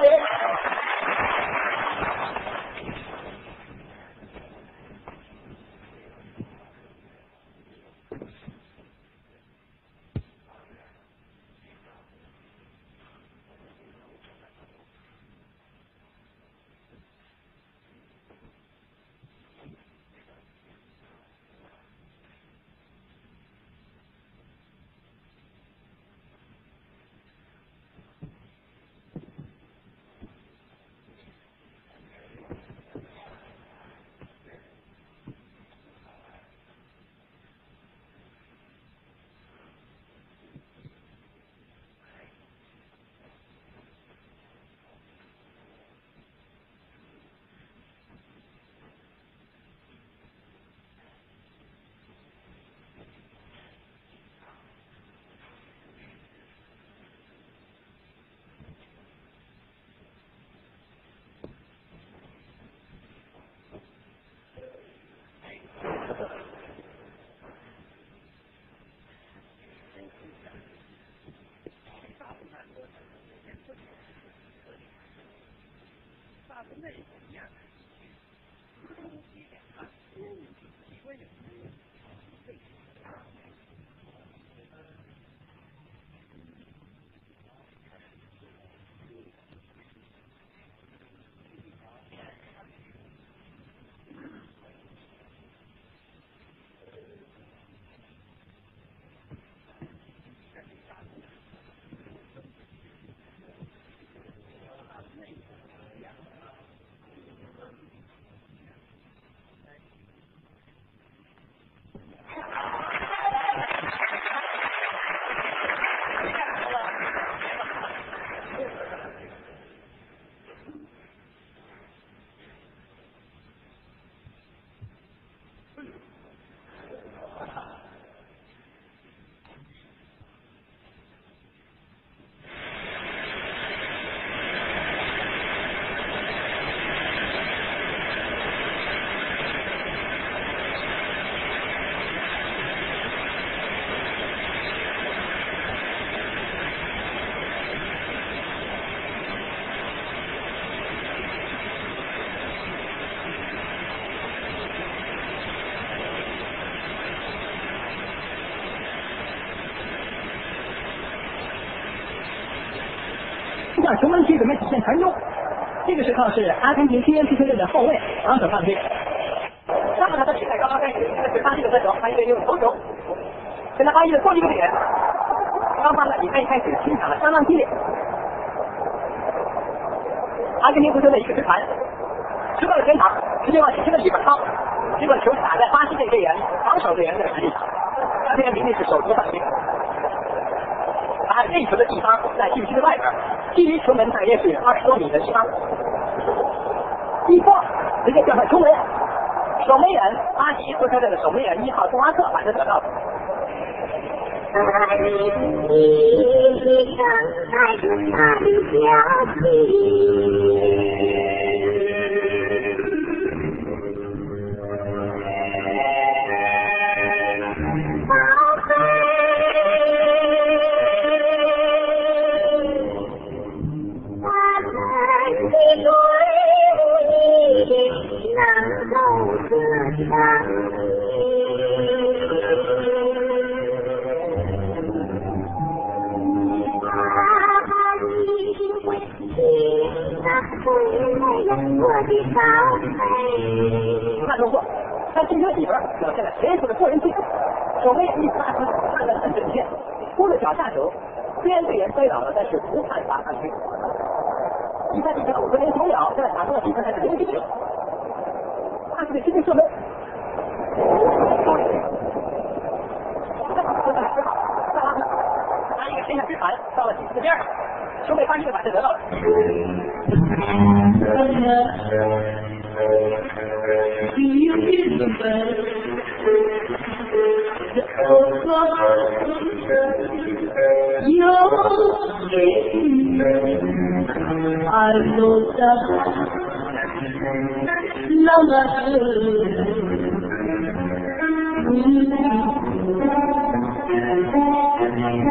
Bye. 它的内部一样。的东西两岸都有一个观向球门区准备体现传中，这个时候是阿根廷青年足球队的后卫昂首上推。那么他的比赛刚刚开始，这是巴西的分球，巴西队用头球，现在巴西的攻击个点，双方的比赛一开始拼抢的相当激烈。阿根廷足球队一个直传，直到了前场，直接往前的里边抄，结果球打在巴西队队员防守队员的实际上，阿根廷明明是手球上推。在内球的地方在禁区的外边，距离球门大约是二十多米的地方。一波直接掉上球门，守门员巴西足球队的守门员一号杜拉克把球得到了。看动作，在禁区里边表现了娴熟的过人技术，守卫一发出判断很准确，扑了脚下球，虽然队员摔倒了，但是不判罚犯规。比赛进行五分零九秒，现在打出的比分还是零比零。巴西队直接射门。个身上之寒到了几次边上，兄妹翻身把他得到了。Thank you. 阿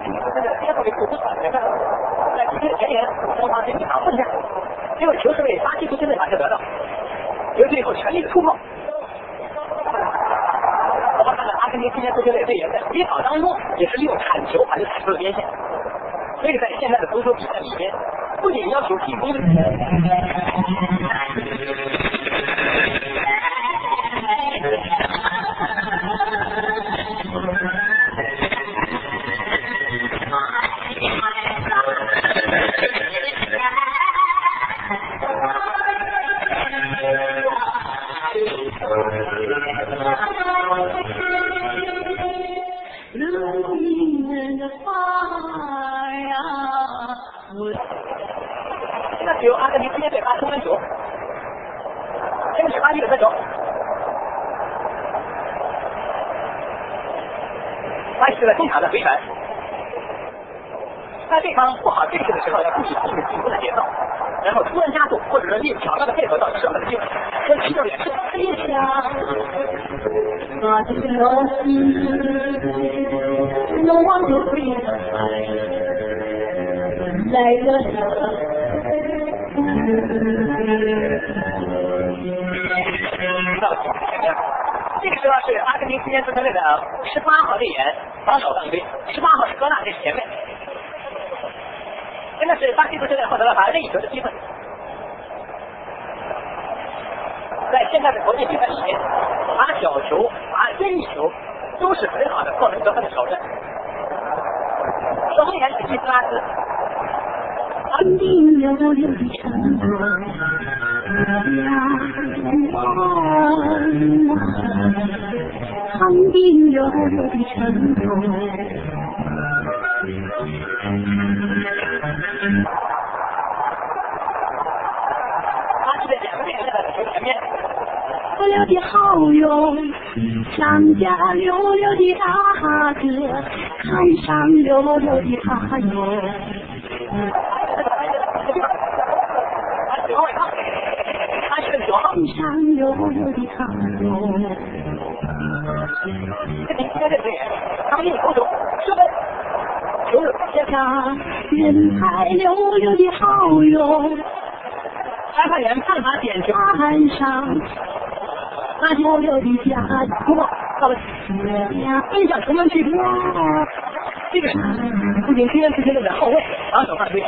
根廷现在边后卫库斯卡也在前沿，双方是一场混战。结果球是被巴西足协的马斯得到，球最后全力的突破。我们看看阿根廷今天这些位队员在比法当中也是利用铲球把这个铲出了边线。所以在现在的足球比赛里边，不仅要求进攻。那只有阿根廷今天对发出分球，这个是巴西的分球，巴西的中场的回传，在对方不好对峙的时候，要注意控制进攻的节奏，然后突然加速，或者说利用巧妙的配合造成射门的机会，跟皮球也是。来个时候是阿根廷青年足球队的十八号队员防守犯规，十八号是戈纳在前面，真的是巴西足球队获得了罚任意球的机会。在现在的国际比赛里面，罚小球、罚任意球都是很好的破门得分的手段。守门员是基斯拉斯。长滨溜溜的城楼，长滨溜溜的城楼。我的好友，乡家溜溜的大哥，看上溜溜的他哟。看上溜溜的他哟。他们一投球，射门，球是接下人海溜溜的好友。裁判员判罚点球，岸上那溜溜的家，不到了奔向球门区，这个不仅今天出现了后卫防守犯规，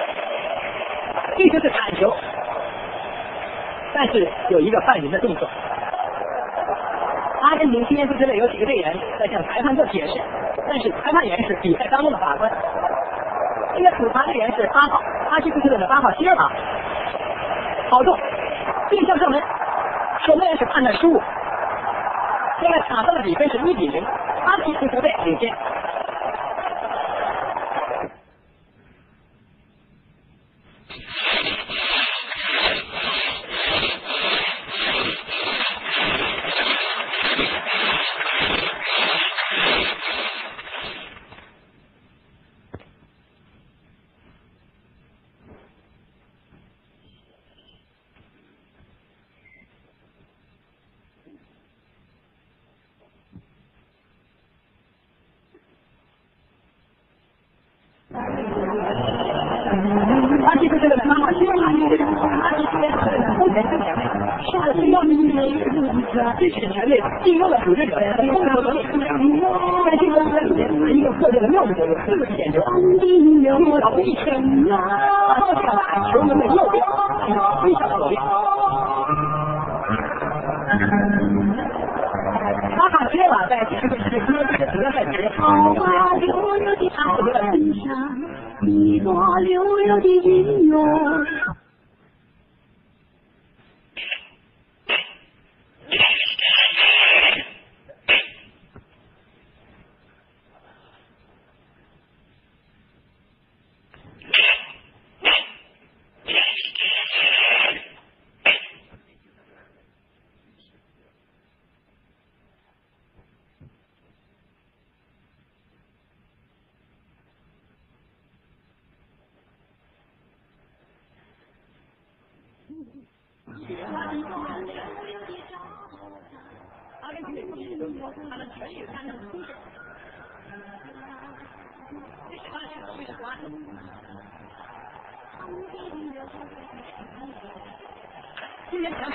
这就是铲球，但是有一个犯人的动作。阿根廷今天出现了有几个队员在向裁判做解释，但是裁判员是比赛当中的法官。这个处罚队员是八号，巴西足球队的八号希尔瓦。好动，定向射门，守门员是判断失误。现在场上的比分是一比零，阿西足球队领先。巴西足球队的妈妈希尔瓦，巴西足球队的后前三前卫，杀的是要命的一个这是全队进攻的组织者，攻守能力，在进攻端里面一个特别的妙的作用，四个点球，老一圈，放下球门的右边，飞向左边。巴卡希尔瓦在前面是哥斯德赛区，一朵溜溜的云哟。今年强，